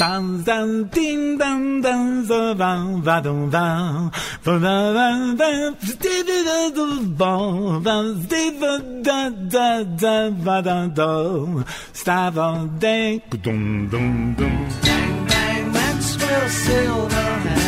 Dan dan ding dan dan so van va dum van va va va va steve da du bon van steve da da da va da do stava de dum dum dum Bang, bang, Maxwell Silverhammer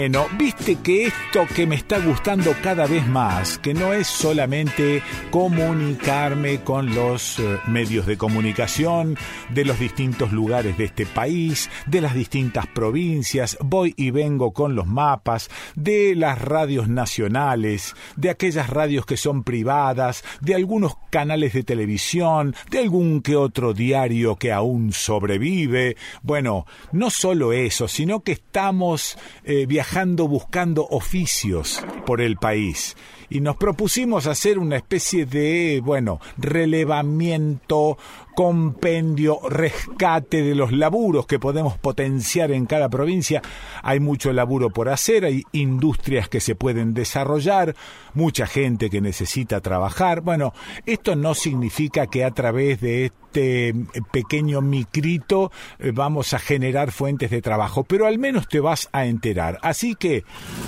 Bueno, viste que esto que me está gustando cada vez más, que no es solamente comunicarme con los eh, medios de comunicación de los distintos lugares de este país, de las distintas provincias, voy y vengo con los mapas, de las radios nacionales, de aquellas radios que son privadas, de algunos canales de televisión, de algún que otro diario que aún sobrevive. Bueno, no solo eso, sino que estamos eh, viajando buscando oficios por el país. Y nos propusimos hacer una especie de, bueno, relevamiento, compendio, rescate de los laburos que podemos potenciar en cada provincia. Hay mucho laburo por hacer, hay industrias que se pueden desarrollar, mucha gente que necesita trabajar. Bueno, esto no significa que a través de este pequeño micrito eh, vamos a generar fuentes de trabajo, pero al menos te vas a enterar. Así que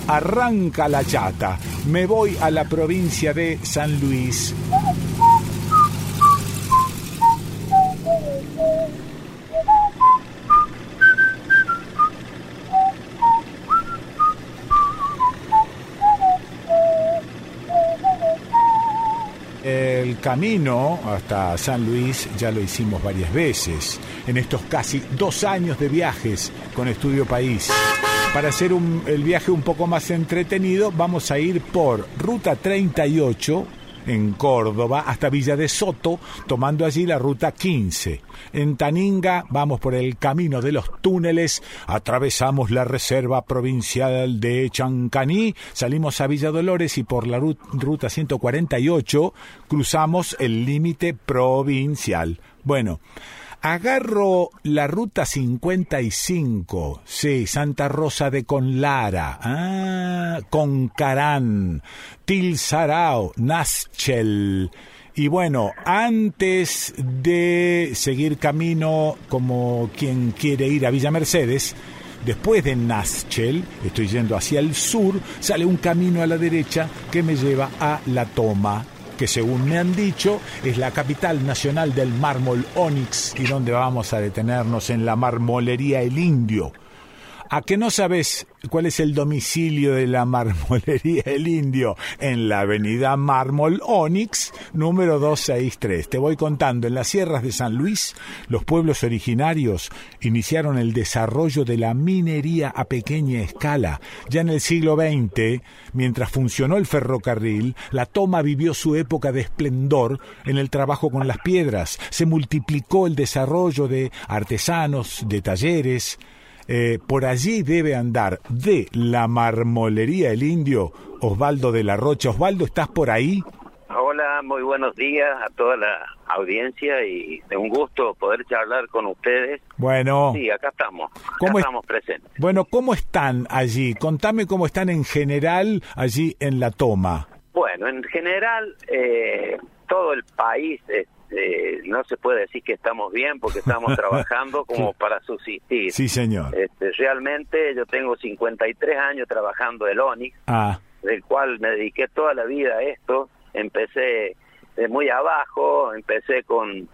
arranca la chata. Me voy a la provincia de San Luis. Camino hasta San Luis ya lo hicimos varias veces, en estos casi dos años de viajes con Estudio País. Para hacer un- el viaje un poco más entretenido, vamos a ir por Ruta 38 en Córdoba hasta Villa de Soto, tomando allí la Ruta 15. En Taninga vamos por el Camino de los Túneles, atravesamos la Reserva Provincial de Chancaní, salimos a Villa Dolores y por la ru- Ruta 148 cruzamos el límite provincial. Bueno, Agarro la ruta 55, sí, Santa Rosa de Conlara, ah, Concarán, Tilsarao, Naschel. Y bueno, antes de seguir camino como quien quiere ir a Villa Mercedes, después de Naschel, estoy yendo hacia el sur, sale un camino a la derecha que me lleva a La Toma, que según me han dicho es la capital nacional del mármol Onyx y donde vamos a detenernos en la marmolería El Indio. ¿A que no sabes cuál es el domicilio de la marmolería El Indio? En la avenida Mármol Onyx, número 263. Te voy contando, en las sierras de San Luis, los pueblos originarios iniciaron el desarrollo de la minería a pequeña escala. Ya en el siglo XX, mientras funcionó el ferrocarril, la toma vivió su época de esplendor en el trabajo con las piedras. Se multiplicó el desarrollo de artesanos, de talleres, eh, por allí debe andar de la marmolería El Indio, Osvaldo de la Rocha. Osvaldo, ¿estás por ahí? Hola, muy buenos días a toda la audiencia y es un gusto poder charlar con ustedes. Bueno, Sí, acá estamos, acá ¿Cómo es- estamos presentes. bueno, ¿cómo están allí? Contame cómo están en general allí en la toma. Bueno, en general, eh, todo el país, eh, no se puede decir que estamos bien porque estamos trabajando como para subsistir. Sí, señor. Este, realmente yo tengo 53 años trabajando el ONIX, Ah, del cual me dediqué toda la vida a esto. Empecé de muy abajo, empecé con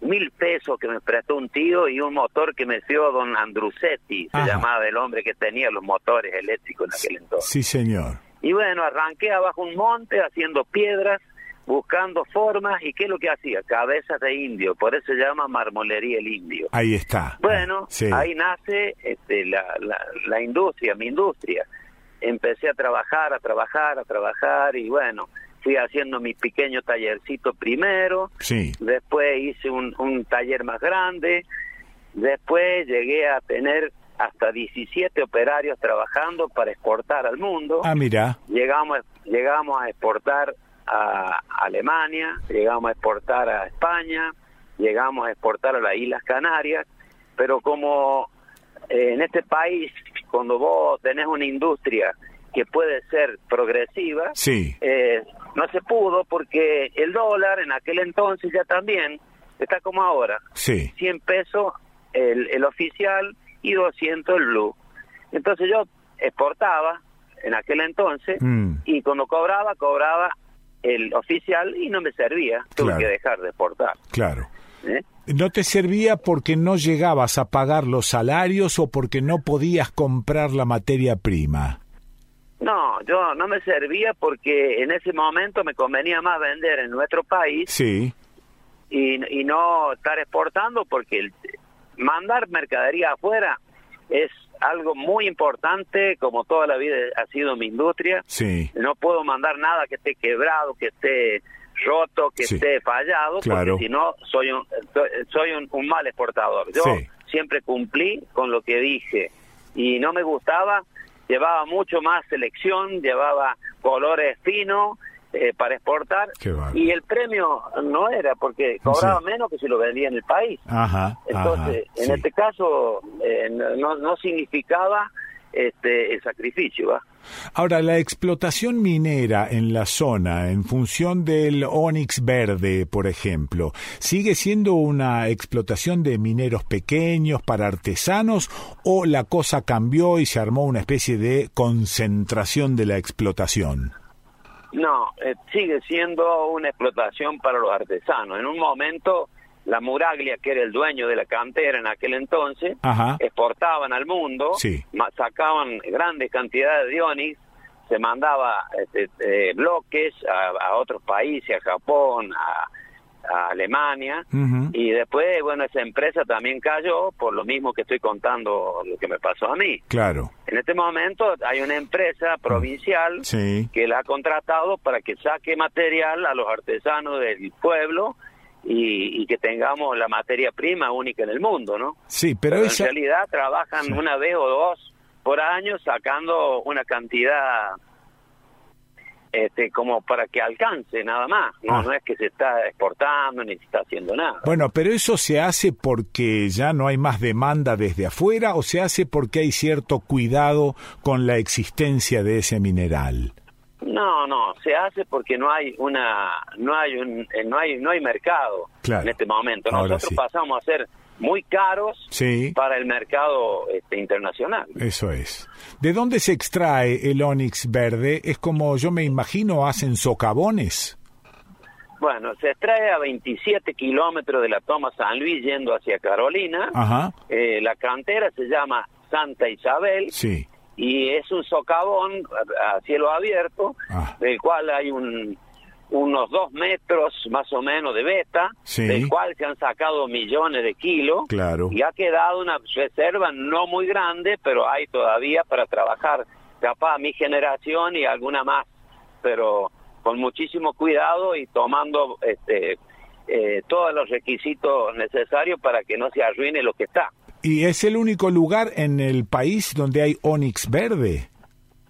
mil pesos que me prestó un tío y un motor que me dio don Andrusetti, se Ajá. llamaba el hombre que tenía los motores eléctricos en aquel entonces. sí, señor. Y bueno, arranqué abajo un monte haciendo piedras, buscando formas y qué es lo que hacía, cabezas de indio, por eso se llama marmolería el indio. Ahí está. Bueno, Sí. ahí nace este, la, la, la industria, mi industria. Empecé a trabajar, a trabajar, a trabajar y bueno, fui haciendo mi pequeño tallercito primero, Sí. después hice un, un taller más grande, después llegué a tener hasta 17 operarios trabajando para exportar al mundo Ah, mira. llegamos llegamos a exportar a Alemania, llegamos a exportar a España, llegamos a exportar a las Islas Canarias, pero como eh, en este país cuando vos tenés una industria que puede ser progresiva, Sí. eh, no se pudo porque el dólar en aquel entonces ya también está como ahora, Sí. 100 pesos el, el oficial y 200 el blue. Entonces yo exportaba en aquel entonces Mm. y cuando cobraba, cobraba el oficial y no me servía, tuve Claro. que dejar de exportar. Claro. ¿eh? ¿No te servía porque no llegabas a pagar los salarios o porque no podías comprar la materia prima? No, yo no me servía porque en ese momento me convenía más vender en nuestro país Sí, y, y no estar exportando porque el- mandar mercadería afuera es algo muy importante, como toda la vida ha sido mi industria. sí, No puedo mandar nada que esté quebrado, que esté roto, que Sí. esté fallado, Claro. porque si no soy un soy- un, un mal exportador. Yo Sí. siempre cumplí con lo que dije y no me gustaba, llevaba mucho más selección, llevaba colores finos eh, para exportar y el premio no era porque cobraba Sí. menos que si lo vendía en el país. ajá, Entonces, ajá, en sí. este caso eh, no, no significaba este el sacrificio, ¿va? Ahora, la explotación minera en la zona, en función del ónix verde, por ejemplo, ¿sigue siendo una explotación de mineros pequeños para artesanos o la cosa cambió y se armó una especie de concentración de la explotación? No, eh, sigue siendo una explotación para los artesanos. En un momento, la Muraglia, que era el dueño de la cantera en aquel entonces, Ajá. exportaban al mundo, Sí. sacaban grandes cantidades de onix, se mandaba este, eh, bloques a, a otros países, a Japón, a, a Alemania, y después, bueno, esa empresa también cayó por lo mismo que estoy contando lo que me pasó a mí. Claro, En este momento hay una empresa provincial sí. que la ha contratado para que saque material a los artesanos del pueblo y, y que tengamos la materia prima única en el mundo, ¿no? Sí, pero, Pero esa... en realidad trabajan Sí. una vez o dos por año sacando una cantidad este como para que alcance nada más, no Ah. no es que se está exportando ni se está haciendo nada. Bueno, pero eso se hace porque ya no hay más demanda desde afuera o se hace porque hay cierto cuidado con la existencia de ese mineral. No, no, se hace porque no hay una, no hay un, eh, no hay, no hay mercado Claro. en este momento. Nosotros sí. pasamos a ser muy caros Sí. para el mercado este, internacional. Eso es. ¿De dónde se extrae el ónix verde? Es como yo me imagino hacen socavones. Bueno, se extrae a 27 kilómetros de la toma San Luis yendo hacia Carolina. Ajá. Eh, la cantera se llama Santa Isabel Sí. y es un socavón a, a cielo abierto, Ah. del cual hay un, unos dos metros más o menos de beta, Sí. del cual se han sacado millones de kilos. Claro. Y ha quedado una reserva no muy grande, pero hay todavía para trabajar, capaz mi generación y alguna más, pero con muchísimo cuidado y tomando este eh, todos los requisitos necesarios para que no se arruine lo que está. ¿Y es el único lugar en el país donde hay ónix verde?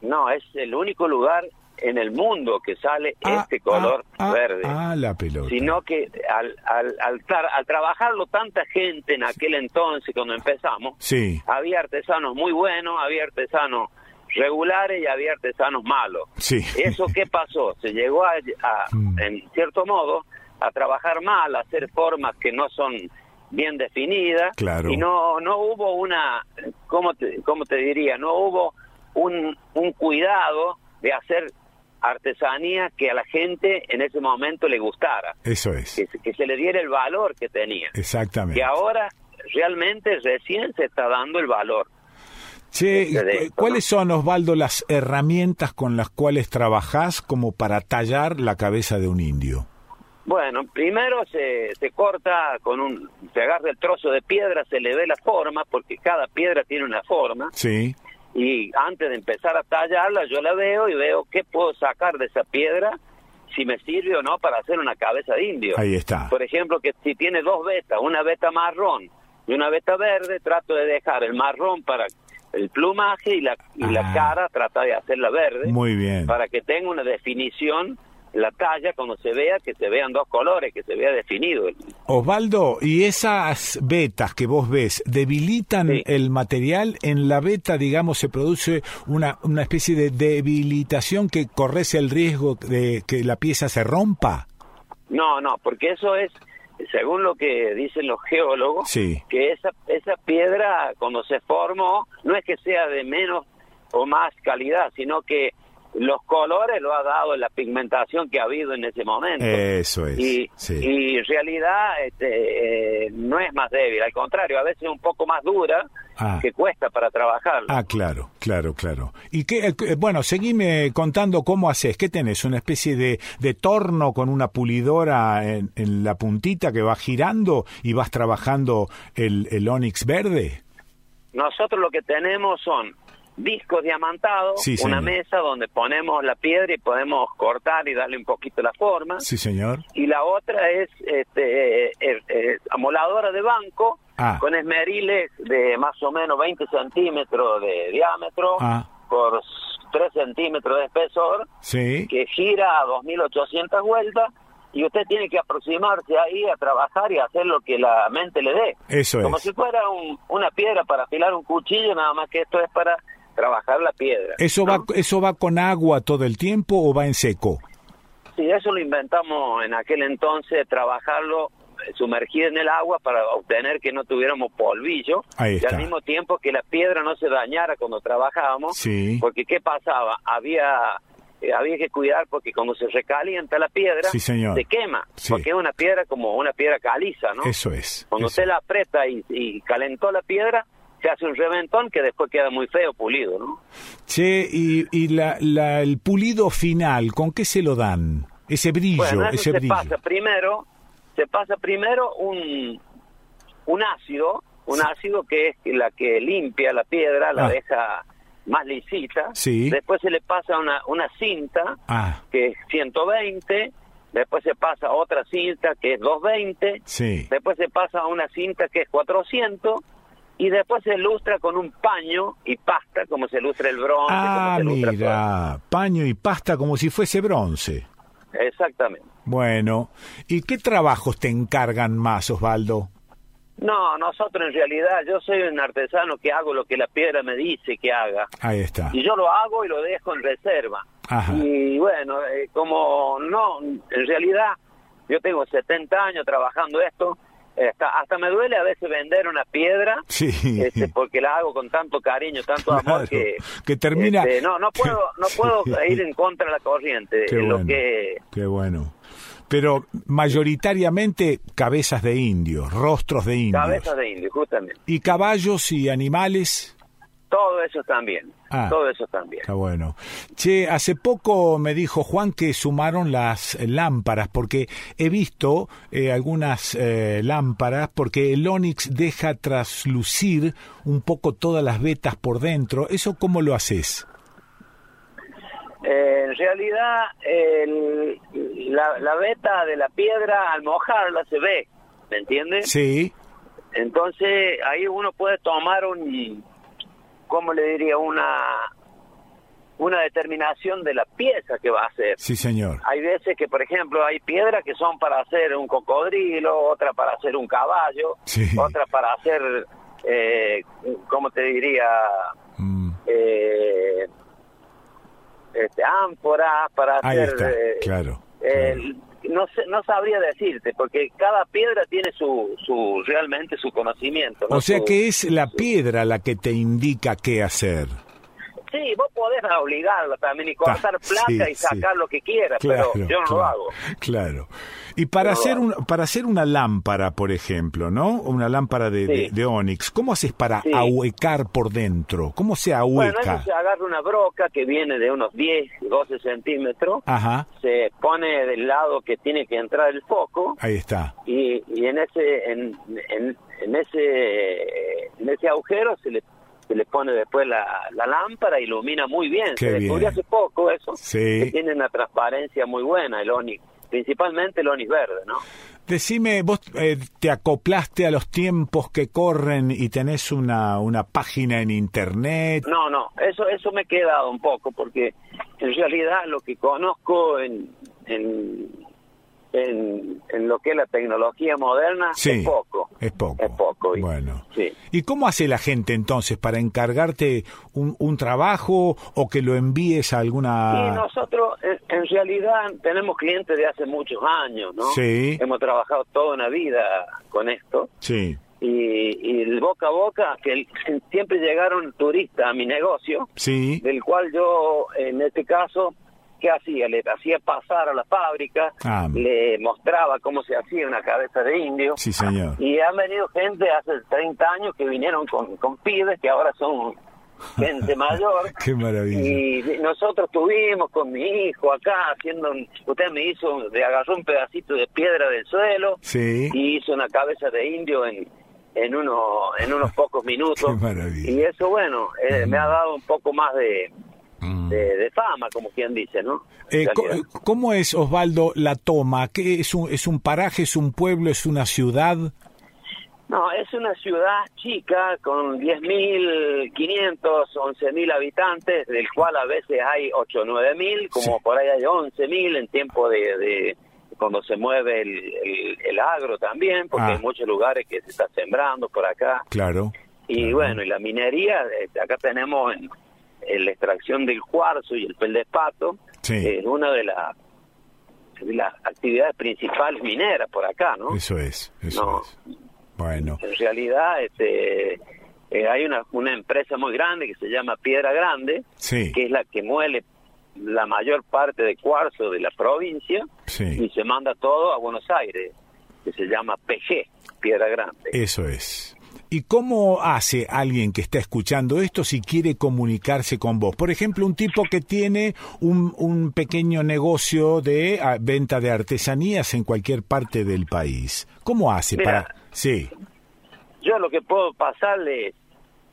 No, es el único lugar en el mundo que sale Ah, este color ah, ah, verde. Ah, la pelota. sino que al, al, al, al trabajarlo tanta gente en aquel entonces cuando empezamos, Sí, había artesanos muy buenos, había artesanos regulares y había artesanos malos. sí. ¿Eso qué pasó? Se llegó a, a, Mm. en cierto modo, a trabajar mal, a hacer formas que no son bien definidas Claro. y no no hubo una, ¿cómo te, cómo te diría? No hubo un, un cuidado de hacer artesanía que a la gente en ese momento le gustara, Eso es. que, se- que se le diera el valor que tenía. Exactamente. Que ahora realmente recién se está dando el valor. Che, de ¿cu- esto, ¿cuáles son, Osvaldo, las herramientas con las cuales trabajás como para tallar la cabeza de un indio? Bueno, primero se, se corta con un, se agarra el trozo de piedra, se le ve la forma, porque cada piedra tiene una forma, Sí, y antes de empezar a tallarla yo la veo y veo qué puedo sacar de esa piedra, si me sirve o no para hacer una cabeza de indio. ahí está. Por ejemplo, que si tiene dos vetas, una veta marrón y una veta verde, trato de dejar el marrón para el plumaje y la, y Ah. la cara trata de hacerla verde Muy bien. para que tenga una definición la talla, cuando se vea, que se vean dos colores, que se vea definido. Osvaldo, ¿y esas vetas que vos ves debilitan Sí. el material? En la veta, digamos, se produce una, una especie de debilitación que corres el riesgo de que la pieza se rompa. No, no, porque eso es, según lo que dicen los geólogos, Sí. que esa, esa piedra cuando se formó no es que sea de menos o más calidad, sino que los colores lo ha dado la pigmentación que ha habido en ese momento. Eso es. y, sí. y en realidad este, eh, no es más débil, al contrario, a veces es un poco más dura Ah. que cuesta para trabajar. Ah, claro, claro, claro. Y qué, eh, eh, bueno, seguime contando cómo haces. ¿Qué tenés? ¿Una especie de, de torno con una pulidora en, en la puntita que va girando y vas trabajando el, el onix verde? Nosotros lo que tenemos son discos diamantados, Sí, una mesa donde ponemos la piedra y podemos cortar y darle un poquito la forma. Sí, señor. Y la otra es este, eh, eh, eh, amoladora de banco Ah. con esmeriles de más o menos 20 centímetros de diámetro Ah. por 3 centímetros de espesor Sí. que gira a 2.800 vueltas y usted tiene que aproximarse ahí a trabajar y hacer lo que la mente le dé. Eso Como es. si fuera un- una piedra para afilar un cuchillo, nada más que esto es para trabajar la piedra. ¿Eso ¿no? va, ¿Eso va con agua todo el tiempo o va en seco? Sí, eso lo inventamos en aquel entonces, trabajarlo eh, sumergir en el agua para obtener que no tuviéramos polvillo y al mismo tiempo que la piedra no se dañara cuando trabajábamos, Sí. porque ¿qué pasaba? Había eh, había que cuidar porque cuando se recalienta la piedra Sí, señor. se quema, Sí. porque es una piedra como una piedra caliza, ¿no? Eso es. Cuando eso. usted la aprieta y, y calentó la piedra, se hace un reventón que después queda muy feo pulido, ¿no? Che, y, y la, la- el pulido final, ¿con qué se lo dan? Ese brillo, Bueno, eso ese se brillo. pasa primero, se pasa primero un, un ácido, un ácido que es la que limpia la piedra, la Ah. deja más lisita. Sí. Después se le pasa una, una cinta Ah, que es 120, después se pasa otra cinta que es 220, sí. después se pasa una cinta que es 400 y después se lustra con un paño y pasta como se lustra el bronce, Ah, como se lustra mira, paño y pasta como si fuese bronce. Exactamente. Bueno, ¿y qué trabajos te encargan más, Osvaldo? No, nosotros en realidad, yo soy un artesano que hago lo que la piedra me dice que haga. Ahí está. Y yo lo hago y lo dejo en reserva. Ajá. Y bueno, eh, como no, en realidad, yo tengo 70 años trabajando esto, hasta, hasta me duele a veces vender una piedra, Sí. este, porque la hago con tanto cariño, tanto Claro, amor que... que termina- este, no, no puedo, no puedo ir en contra de la corriente. Qué lo bueno. que Qué bueno. Pero mayoritariamente cabezas de indios, rostros de indios. cabezas de indio, justamente. ¿Y caballos y animales? Todo eso también. Ah. Todo eso también. Está bueno. Che, hace poco me dijo Juan que sumaron las lámparas, porque he visto eh, algunas eh, lámparas, porque el Onix deja traslucir un poco todas las vetas por dentro. ¿Eso cómo lo haces? Eh, en realidad, el- la, la veta de la piedra al mojarla se ve, ¿me entiendes? Sí, Entonces ahí uno puede tomar un, ¿cómo le diría? Una, una determinación de la pieza que va a hacer. sí, señor. Hay veces que, por ejemplo, hay piedras que son para hacer un cocodrilo, otra para hacer un caballo, Sí. otra para hacer, eh, ¿cómo te diría? Mm, eh, este, ánforas para Ahí hacer... está, eh, claro, claro. No, sé, no sabría decirte, porque cada piedra tiene su, su realmente su conocimiento. ¿no? O sea que es la piedra la que te indica qué hacer. Sí, vos podés obligarla también y cortar Ta- placa sí, y sacar sí. lo que quieras, Claro, pero yo no claro, lo hago. Claro. Y para hacer un, para hacer una lámpara, por ejemplo, ¿no? Una lámpara de, Sí. de ónix, ¿cómo haces para ahuecar por dentro? ¿Cómo se Bueno, ahueca? eso se agarra una broca que viene de unos 10, 12 centímetros, Ajá, se pone del lado que tiene que entrar el foco ahí está. y, y en ese en, en, en ese en ese agujero se le se le pone después la, la lámpara ilumina muy bien Qué se descubrió hace poco eso Sí. que tiene una transparencia muy buena el onix principalmente el onix verde no Decime, vos eh, te acoplaste a los tiempos que corren y tenés una, una página en internet. no no eso eso me he quedado un poco porque en realidad lo que conozco en en, en, en lo que es la tecnología moderna Sí, es poco. es poco. Es poco. y- Bueno. Sí. ¿Y cómo hace la gente entonces para encargarte un, un trabajo o que lo envíes a Y alguna... nosotros, en, en realidad, tenemos clientes de hace muchos años, ¿no? Sí. Hemos trabajado toda una vida con esto. Sí, Y, y el boca a boca, que el- siempre llegaron turistas a mi negocio, sí, del cual yo, en este caso, ¿qué hacía? Le hacía pasar a la fábrica, Ah. le mostraba cómo se hacía una cabeza de indio. sí señor. Y han venido gente hace 30 años que vinieron con, con pibes que ahora son gente mayor. Qué maravilla. Y nosotros tuvimos con mi hijo acá haciendo, un- usted me hizo, le agarró un pedacito de piedra del suelo Sí. y hizo una cabeza de indio en, en, uno, en unos pocos minutos. Qué maravilla. Y eso, bueno, eh, me ha dado un poco más de, Mm. de, de fama, como quien dice, ¿no? Eh, realidad. ¿Cómo es, Osvaldo, la toma? ¿Qué es un, ¿Es un paraje, es un pueblo, es una ciudad? No, es una ciudad chica con 10.500, 11.000 habitantes, del cual a veces hay 8 o 9.000, como Sí. por ahí hay 11.000 en tiempo de, de cuando se mueve el, el- el agro también, porque Ah. hay muchos lugares que se está sembrando por acá. Claro. Y Claro. bueno, y la minería, eh, acá tenemos en, en la extracción del cuarzo y el peldespato, Sí. es una de, las de las actividades principales mineras por acá, ¿no? Eso es, eso No. es. Bueno, En realidad, este, eh, hay una, una empresa muy grande que se llama Piedra Grande, sí, que es la que muele la mayor parte de cuarzo de la provincia y se manda todo a Buenos Aires, que se llama PG, Piedra Grande. eso es. ¿Y cómo hace alguien que está escuchando esto si quiere comunicarse con vos? Por ejemplo, un tipo que tiene un, un pequeño negocio de ah, venta de artesanías en cualquier parte del país. ¿Cómo hace Mira. para...? Sí, Yo lo que puedo pasarle es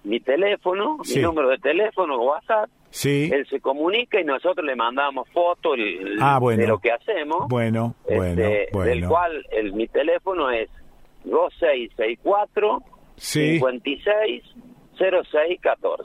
mi teléfono, Sí. mi número de teléfono, WhatsApp, sí. él se comunica y nosotros le mandamos fotos Ah, bueno. de lo que hacemos. Bueno, bueno, este, bueno. Del cual el, mi teléfono es 2664 Sí. 56 0614.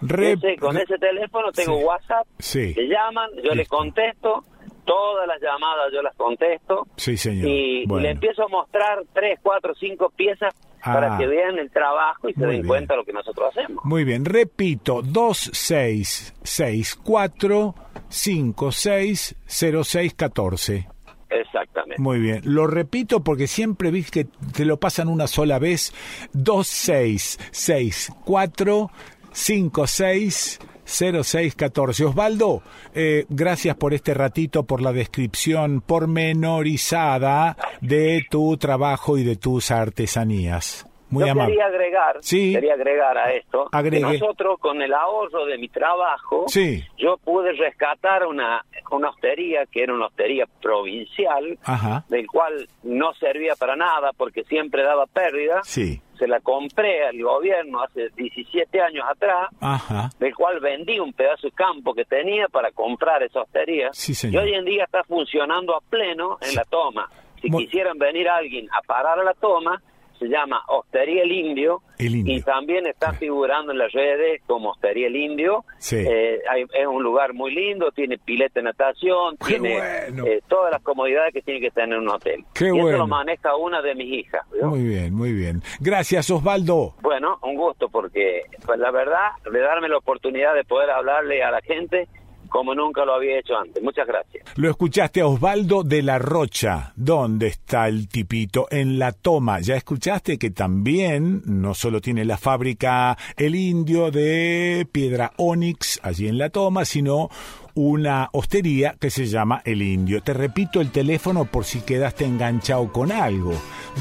Re- Ese- con ese teléfono tengo Sí. WhatsApp, Sí. me llaman, yo les Listo. contesto, todas las llamadas yo las contesto Sí, señor. y Bueno. le empiezo a mostrar tres, cuatro, cinco piezas Ah. para que vean el trabajo y se Muy den bien. cuenta de lo que nosotros hacemos. Muy bien, repito, 2664 560614. Exactamente. Muy bien, lo repito porque siempre vi que te lo pasan una sola vez. 2664 560614. Osvaldo, eh, gracias por este ratito, por la descripción pormenorizada de tu trabajo y de tus artesanías. Muy Yo amable. quería agregar, Sí. quería agregar a esto, que nosotros con el ahorro de mi trabajo, Sí. yo pude rescatar una, una hostería que era una hostería provincial, Ajá. del cual no servía para nada porque siempre daba pérdida. Sí. Se la compré al gobierno hace 17 años atrás, Ajá. del cual vendí un pedazo de campo que tenía para comprar esa hostería. Y hoy en día está funcionando a pleno en la toma. Si Muy- quisieran venir alguien a parar a la toma, se llama Hostería El Indio. El Indio. Y también está figurando en las redes como Hostería El Indio. Sí. Eh, hay- es un lugar muy lindo, tiene pileta de natación, Qué tiene bueno. eh, todas las comodidades que tiene que tener un hotel. Qué y bueno. eso lo maneja una de mis hijas. Muy bien, muy bien. Gracias, Osvaldo. Bueno, un gusto porque pues, la verdad, de darme la oportunidad de poder hablarle a la gente como nunca lo había hecho antes. Muchas gracias. Lo escuchaste a Osvaldo de la Rocha. ¿Dónde está el tipito? En la toma. Ya escuchaste que también no solo tiene la fábrica El Indio de piedra Onix allí en la toma, sino una hostería que se llama El Indio. Te repito el teléfono por si quedaste enganchado con algo.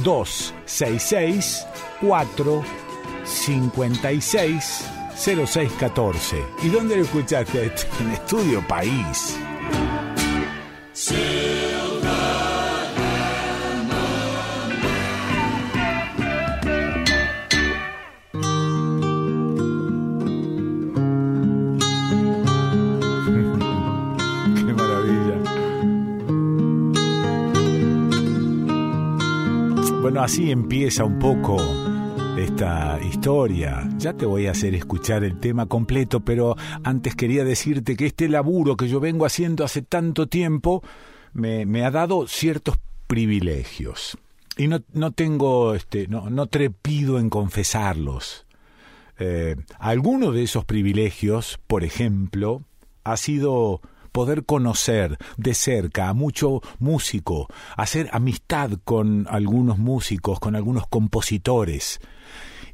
266 4 56 0614. ¿Y dónde lo escuchaste? En Estudio País. Bueno, así empieza un poco esta historia. Ya te voy a hacer escuchar el tema completo, pero antes quería decirte que este laburo que yo vengo haciendo hace tanto tiempo me, me ha dado ciertos privilegios. Y no, no tengo, este, no, no trepido en confesarlos. Eh, alguno de esos privilegios, por ejemplo, ha sido poder conocer de cerca a mucho músico, hacer amistad con algunos músicos, con algunos compositores.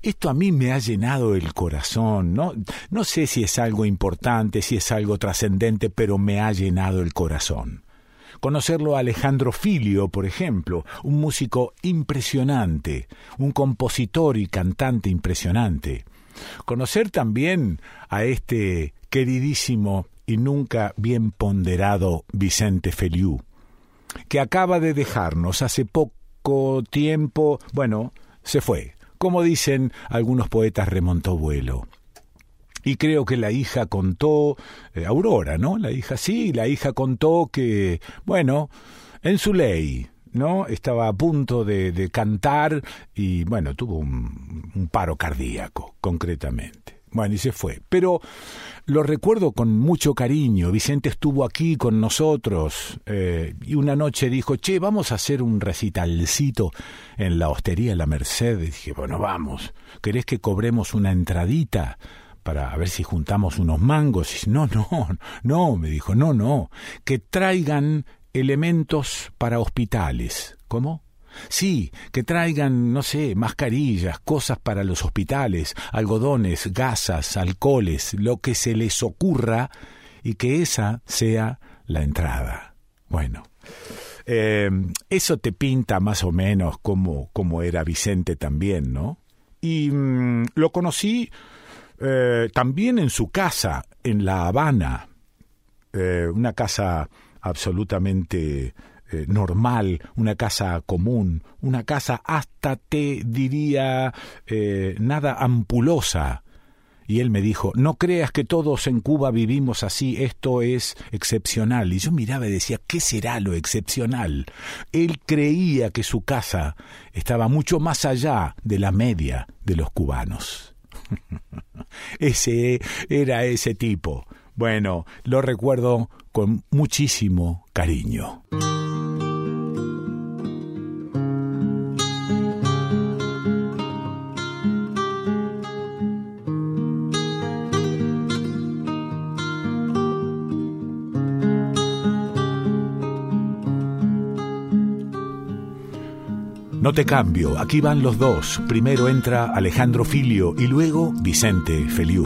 Esto a mí me ha llenado el corazón, ¿no? No sé si es algo importante, si es algo trascendente, pero me ha llenado el corazón. Conocerlo a Alejandro Filio, por ejemplo, un músico impresionante, un compositor y cantante impresionante. Conocer también a este queridísimo y nunca bien ponderado Vicente Feliu, que acaba de dejarnos hace poco tiempo, bueno, se fue. Como dicen algunos poetas, remontó vuelo. Y creo que la hija contó, eh, Aurora, ¿no? La hija sí, la hija contó que, bueno, en su ley, ¿no? Estaba a punto de, cantar y, bueno, tuvo un paro cardíaco, concretamente. Bueno, y se fue. Pero lo recuerdo con mucho cariño. Vicente estuvo aquí con nosotros eh, y una noche dijo, che, vamos a hacer un recitalcito en la hostería La Merced. Y dije, bueno, vamos. ¿Querés que cobremos una entradita? para ver si juntamos unos mangos. Y, no, no, no, me dijo, no, no, que traigan elementos para hospitales. ¿Cómo? Sí, que traigan, no sé, mascarillas, cosas para los hospitales, algodones, gasas, alcoholes, lo que se les ocurra, y que esa sea la entrada. Bueno, eh, eso te pinta más o menos como, como era Vicente también, ¿no? Y mm, lo conocí eh, también en su casa, en La Habana, eh, una casa absolutamente eh, normal, una casa común, una casa hasta te diría eh, nada ampulosa. Y él me dijo, no creas que todos en Cuba vivimos así, esto es excepcional. Y yo miraba y decía, ¿qué será lo excepcional? Él creía que su casa estaba mucho más allá de la media de los cubanos. ese era ese tipo. Bueno, lo recuerdo con muchísimo cariño. No te cambio, aquí van los dos. Primero entra Alejandro Filio y luego Vicente Feliu.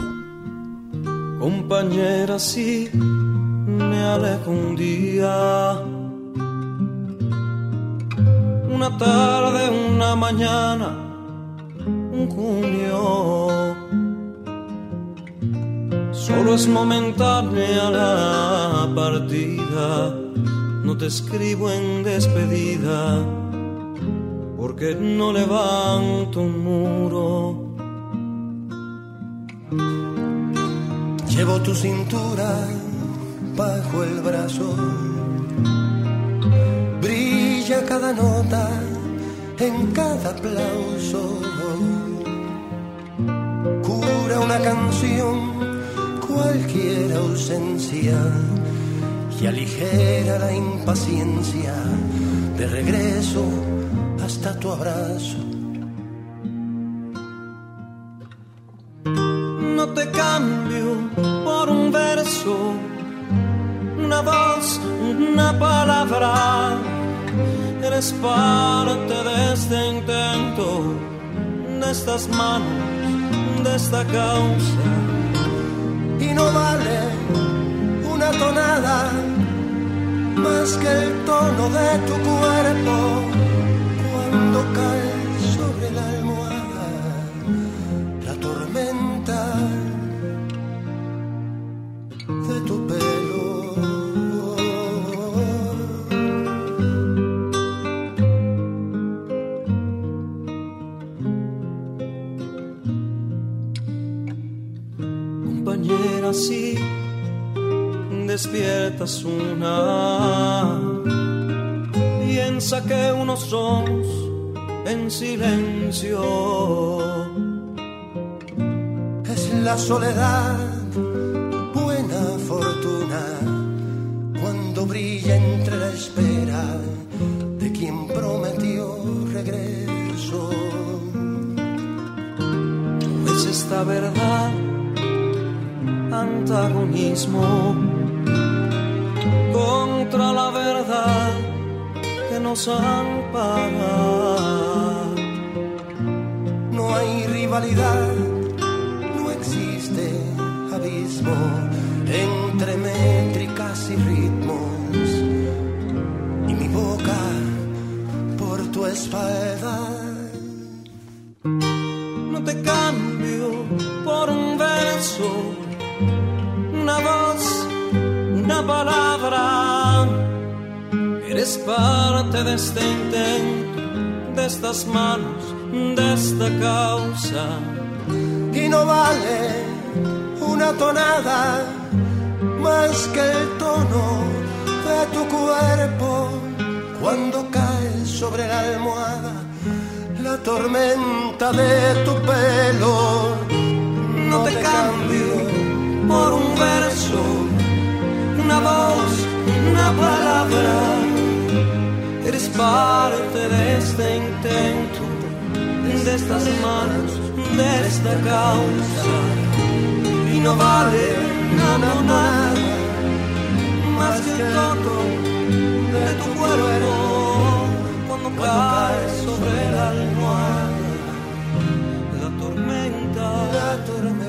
Compañera, sí, me alejo un día. Una tarde, una mañana, un junio. Solo es momentánea la partida. No te escribo en despedida porque no levanto un muro. Llevo tu cintura bajo el brazo, brilla cada nota en cada aplauso, cura una canción cualquier ausencia y aligera la impaciencia. De regreso hasta tu abrazo. No te cambio por un verso, una voz, una palabra. Eres parte de este intento, de estas manos, de esta causa. Y no vale una tonada más que el tono de tu cuerpo sobre la almohada la tormenta de tu pelo. Compañera, sí, despiertas una. Piensa que unos somos en silencio. Es la soledad, buena fortuna, cuando brilla entre la espera de quien prometió regreso. Es esta verdad, antagonismo contra la verdad nos ampara. No hay rivalidad, no existe abismo entre métricas y ritmos. Y mi boca por tu espalda. Eres parte de este intento, de estas manos, de esta causa. y no vale una tonada más que el tono de tu cuerpo cuando cae sobre la almohada la tormenta de tu pelo. No te cambio por un verso, una voz, una palabra. Eres parte de este intento, de estas manos, de esta causa. Y no vale nada, nada más que el tono de tu cuerpo cuando cae sobre la almohada la tormenta, la tormenta.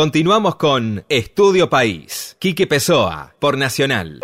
Continuamos con Estudio País. Quique Pessoa, por Nacional.